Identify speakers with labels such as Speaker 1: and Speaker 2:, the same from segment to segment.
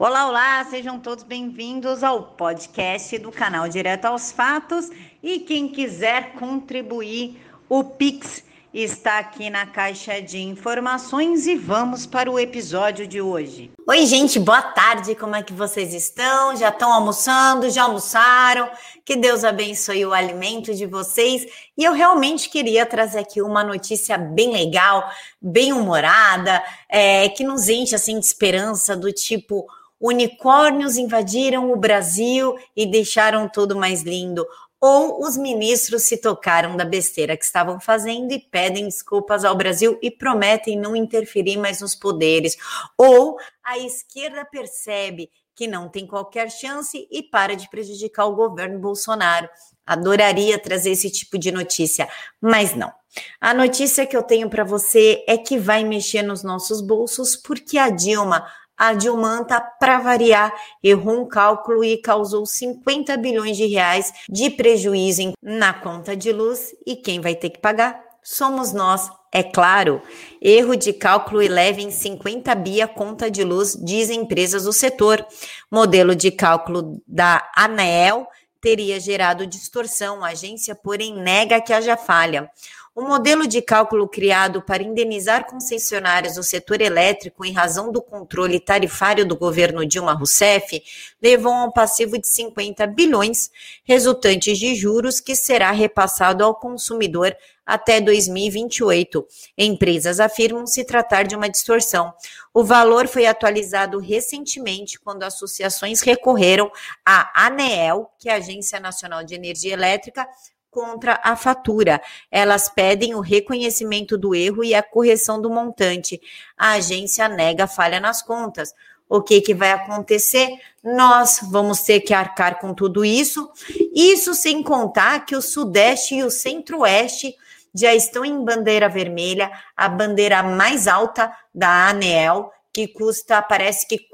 Speaker 1: Olá, olá, sejam todos bem-vindos ao podcast do canal Direto aos Fatos. E quem quiser contribuir, o Pix está aqui na caixa de informações e vamos para o episódio de hoje. Oi, gente, boa tarde. Como é que vocês estão? Já estão almoçando? Já almoçaram? Que Deus abençoe o alimento de vocês. E eu realmente queria trazer aqui uma notícia bem legal, bem humorada, é, que nos enche assim de esperança do tipo unicórnios invadiram o Brasil e deixaram tudo mais lindo. Ou os ministros se tocaram da besteira que estavam fazendo e pedem desculpas ao Brasil e prometem não interferir mais nos poderes. Ou a esquerda percebe que não tem qualquer chance e para de prejudicar o governo Bolsonaro. Adoraria trazer esse tipo de notícia, mas não. A notícia que eu tenho para você é que vai mexer nos nossos bolsos porque a Dilma a Dilmanta, para variar, errou um cálculo e causou 50 bilhões de reais de prejuízo na conta de luz. E quem vai ter que pagar? Somos nós, é claro. Erro de cálculo eleva em 50 bi a conta de luz, dizem empresas do setor. Modelo de cálculo da ANEEL teria gerado distorção. A agência, porém, nega que haja falha. O modelo de cálculo criado para indenizar concessionárias do setor elétrico em razão do controle tarifário do governo Dilma Rousseff levou a um passivo de 50 bilhões, resultantes de juros que será repassado ao consumidor até 2028. Empresas afirmam se tratar de uma distorção. O valor foi atualizado recentemente quando associações recorreram à ANEEL, que é a Agência Nacional de Energia Elétrica, contra a fatura. Elas pedem o reconhecimento do erro e a correção do montante. A agência nega falha nas contas. O que, que vai acontecer? Nós vamos ter que arcar com tudo isso. Isso sem contar que o Sudeste e o Centro-Oeste já estão em bandeira vermelha, a bandeira mais alta da ANEEL, que custa, parece que R$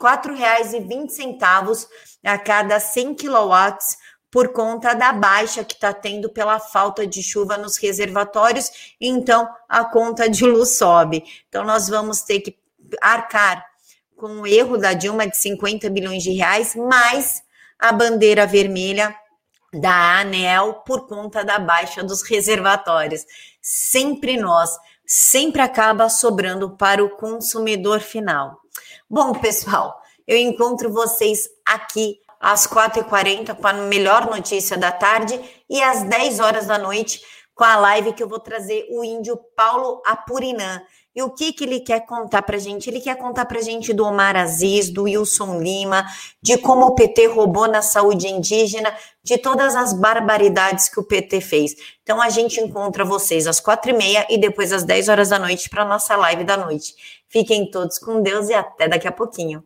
Speaker 1: 4,20 a cada 100 quilowatts por conta da baixa que está tendo pela falta de chuva nos reservatórios, então a conta de luz sobe. Então nós vamos ter que arcar com o erro da Dilma de 50 bilhões de reais, mais a bandeira vermelha da ANEL por conta da baixa dos reservatórios. Sempre nós, sempre acaba sobrando para o consumidor final. Bom, pessoal, eu encontro vocês aqui às 4h40 com a melhor notícia da tarde e às 10 horas da noite com a live que eu vou trazer o índio Paulo Apurinã. E o que, que ele quer contar para gente? Ele quer contar para gente do Omar Aziz, do Wilson Lima, de como o PT roubou na saúde indígena, de todas as barbaridades que o PT fez. Então a gente encontra vocês às quatro e meia e depois às 10 horas da noite para nossa live da noite. Fiquem todos com Deus e até daqui a pouquinho.